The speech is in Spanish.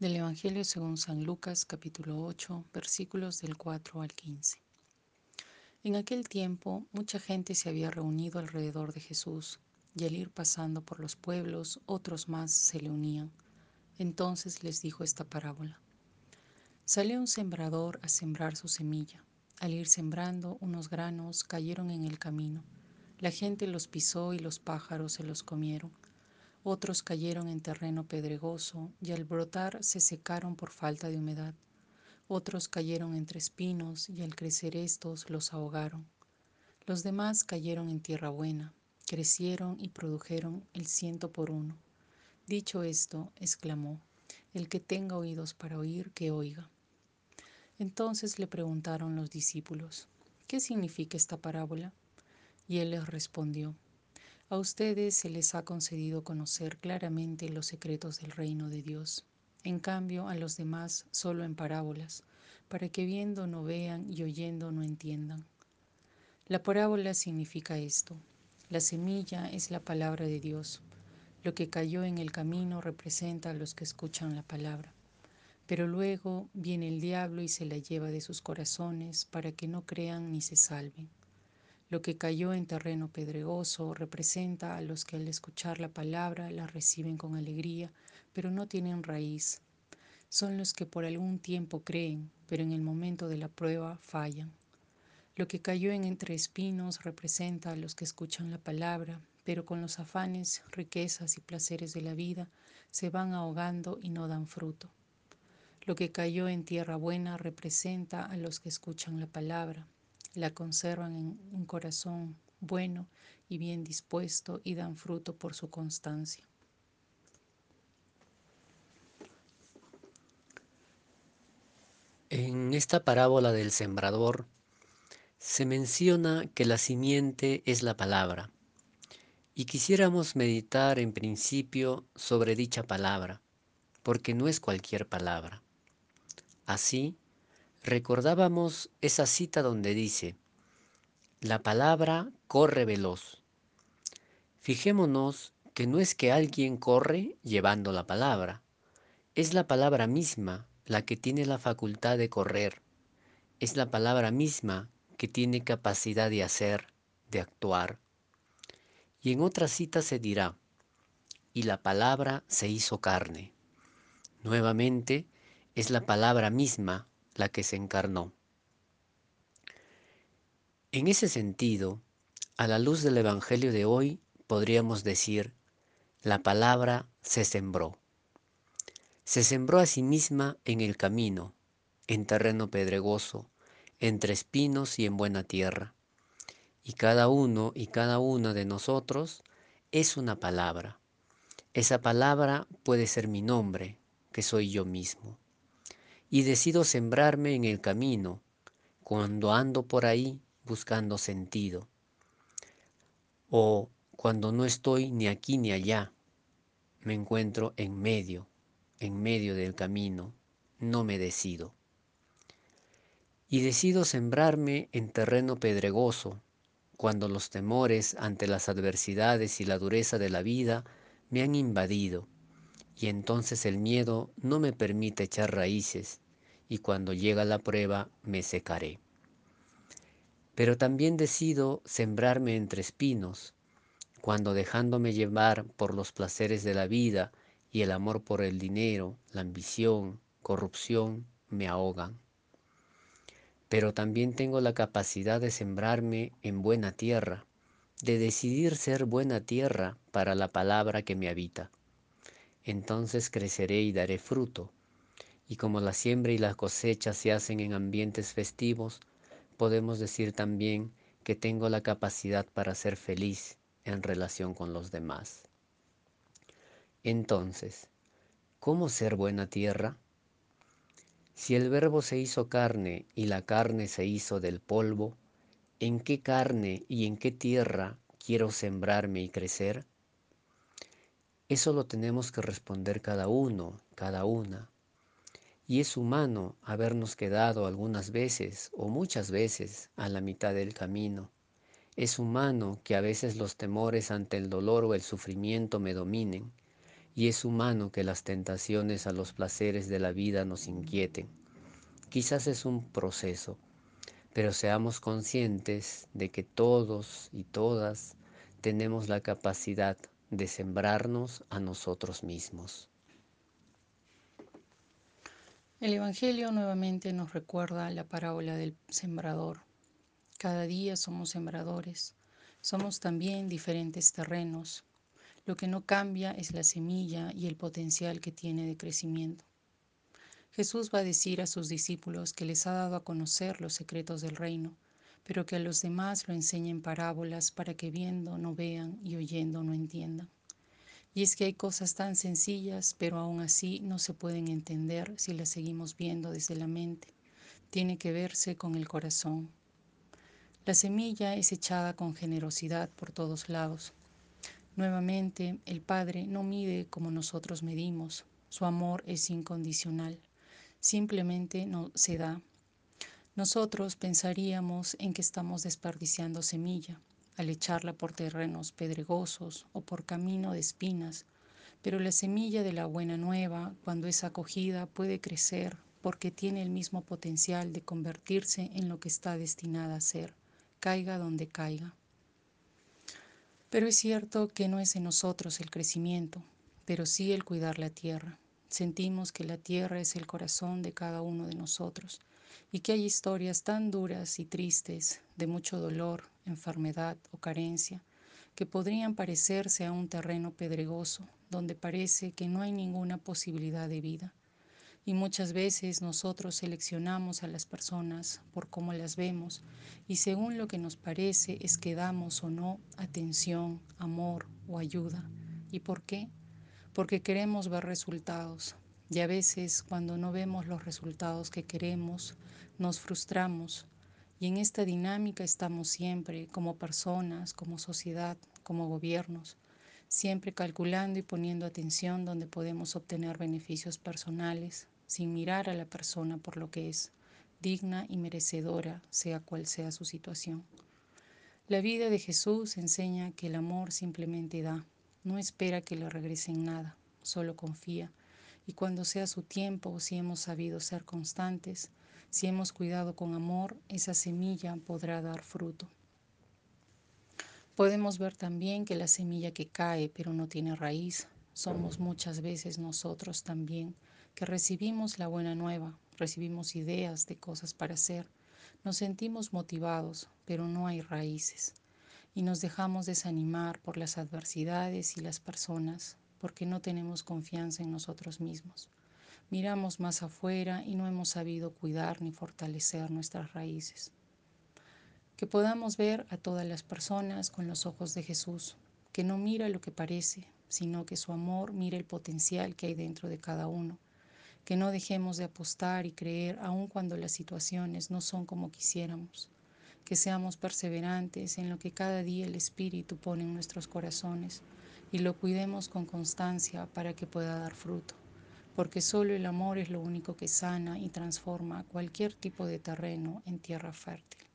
Del Evangelio según San Lucas capítulo 8 versículos del 4 al 15. En aquel tiempo mucha gente se había reunido alrededor de Jesús, y al ir pasando por los pueblos otros más se le unían. Entonces les dijo esta parábola. Salió un sembrador a sembrar su semilla. Al ir sembrando, unos granos cayeron en el camino. La gente los pisó y los pájaros se los comieron. Otros cayeron en terreno pedregoso y al brotar se secaron por falta de humedad. Otros cayeron entre espinos y al crecer estos los ahogaron. Los demás cayeron en tierra buena, crecieron y produjeron el ciento por uno. Dicho esto, exclamó, El que tenga oídos para oír, que oiga. Entonces le preguntaron los discípulos, ¿qué significa esta parábola? Y él les respondió, a ustedes se les ha concedido conocer claramente los secretos del reino de Dios. En cambio, a los demás solo en parábolas, para que viendo no vean y oyendo no entiendan. La parábola significa esto. La semilla es la palabra de Dios. Lo que cayó en el camino representa a los que escuchan la palabra. Pero luego viene el diablo y se la lleva de sus corazones para que no crean ni se salven. Lo que cayó en terreno pedregoso representa a los que al escuchar la palabra la reciben con alegría, pero no tienen raíz. Son los que por algún tiempo creen, pero en el momento de la prueba fallan. Lo que cayó en entre espinos representa a los que escuchan la palabra, pero con los afanes, riquezas y placeres de la vida se van ahogando y no dan fruto. Lo que cayó en tierra buena representa a los que escuchan la palabra, la conservan en un corazón bueno y bien dispuesto y dan fruto por su constancia. En esta parábola del sembrador se menciona que la simiente es la palabra y quisiéramos meditar en principio sobre dicha palabra, porque no es cualquier palabra. Así, recordábamos esa cita donde dice, la palabra corre veloz. Fijémonos que no es que alguien corre llevando la palabra, es la palabra misma la que tiene la facultad de correr, es la palabra misma que tiene capacidad de hacer, de actuar. Y en otra cita se dirá, y la palabra se hizo carne. Nuevamente, es la palabra misma la que se encarnó. En ese sentido, a la luz del Evangelio de hoy, podríamos decir, la palabra se sembró. Se sembró a sí misma en el camino, en terreno pedregoso, entre espinos y en buena tierra. Y cada uno y cada una de nosotros es una palabra. Esa palabra puede ser mi nombre, que soy yo mismo y decido sembrarme en el camino cuando ando por ahí buscando sentido o cuando no estoy ni aquí ni allá, me encuentro en medio, en medio del camino, no me decido. Y decido sembrarme en terreno pedregoso, cuando los temores ante las adversidades y la dureza de la vida me han invadido y entonces el miedo no me permite echar raíces y cuando llega la prueba me secaré. Pero también decido sembrarme entre espinos, cuando dejándome llevar por los placeres de la vida y el amor por el dinero, la ambición, corrupción, me ahogan. Pero también tengo la capacidad de sembrarme en buena tierra, de decidir ser buena tierra para la palabra que me habita entonces creceré y daré fruto. Y como la siembra y la cosecha se hacen en ambientes festivos, podemos decir también que tengo la capacidad para ser feliz en relación con los demás. Entonces, ¿cómo ser buena tierra? Si el verbo se hizo carne y la carne se hizo del polvo, ¿en qué carne y en qué tierra quiero sembrarme y crecer? Eso lo tenemos que responder cada uno, cada una. Y es humano habernos quedado algunas veces o muchas veces a la mitad del camino. Es humano que a veces los temores ante el dolor o el sufrimiento me dominen y es humano que las tentaciones a los placeres de la vida nos inquieten. Quizás es un proceso, pero seamos conscientes de que todos y todas tenemos la capacidad de sembrarnos a nosotros mismos. El Evangelio nuevamente nos recuerda la parábola del sembrador. Cada día somos sembradores, somos también diferentes terrenos. Lo que no cambia es la semilla y el potencial que tiene de crecimiento. Jesús va a decir a sus discípulos que les ha dado a conocer los secretos del reino, pero que a los demás lo enseña en parábolas para que viendo no vean y oyendo no entiendan. Y es que hay cosas tan sencillas, pero aún así no se pueden entender si las seguimos viendo desde la mente. Tiene que verse con el corazón. La semilla es echada con generosidad por todos lados. Nuevamente, el Padre no mide como nosotros medimos. Su amor es incondicional. Simplemente no se da. Nosotros pensaríamos en que estamos desperdiciando semilla, al echarla por terrenos pedregosos o por camino de espinas, pero la semilla de la buena nueva, cuando es acogida, puede crecer porque tiene el mismo potencial de convertirse en lo que está destinada a ser, caiga donde caiga. Pero es cierto que no es en nosotros el crecimiento, pero sí el cuidar la tierra. Sentimos que la tierra es el corazón de cada uno de nosotros y que hay historias tan duras y tristes, de mucho dolor, enfermedad o carencia, que podrían parecerse a un terreno pedregoso, donde parece que no hay ninguna posibilidad de vida. Y muchas veces nosotros seleccionamos a las personas por cómo las vemos y según lo que nos parece es que damos o no atención, amor o ayuda. ¿Y por qué? Porque queremos ver resultados. Y a veces cuando no vemos los resultados que queremos, nos frustramos y en esta dinámica estamos siempre como personas, como sociedad, como gobiernos, siempre calculando y poniendo atención donde podemos obtener beneficios personales, sin mirar a la persona por lo que es, digna y merecedora, sea cual sea su situación. La vida de Jesús enseña que el amor simplemente da, no espera que le regresen nada, solo confía. Y cuando sea su tiempo, si hemos sabido ser constantes, si hemos cuidado con amor, esa semilla podrá dar fruto. Podemos ver también que la semilla que cae pero no tiene raíz, somos muchas veces nosotros también, que recibimos la buena nueva, recibimos ideas de cosas para hacer, nos sentimos motivados, pero no hay raíces, y nos dejamos desanimar por las adversidades y las personas, porque no tenemos confianza en nosotros mismos. Miramos más afuera y no hemos sabido cuidar ni fortalecer nuestras raíces. Que podamos ver a todas las personas con los ojos de Jesús, que no mira lo que parece, sino que su amor mira el potencial que hay dentro de cada uno. Que no dejemos de apostar y creer aun cuando las situaciones no son como quisiéramos. Que seamos perseverantes en lo que cada día el Espíritu pone en nuestros corazones y lo cuidemos con constancia para que pueda dar fruto porque solo el amor es lo único que sana y transforma cualquier tipo de terreno en tierra fértil.